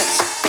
Yes.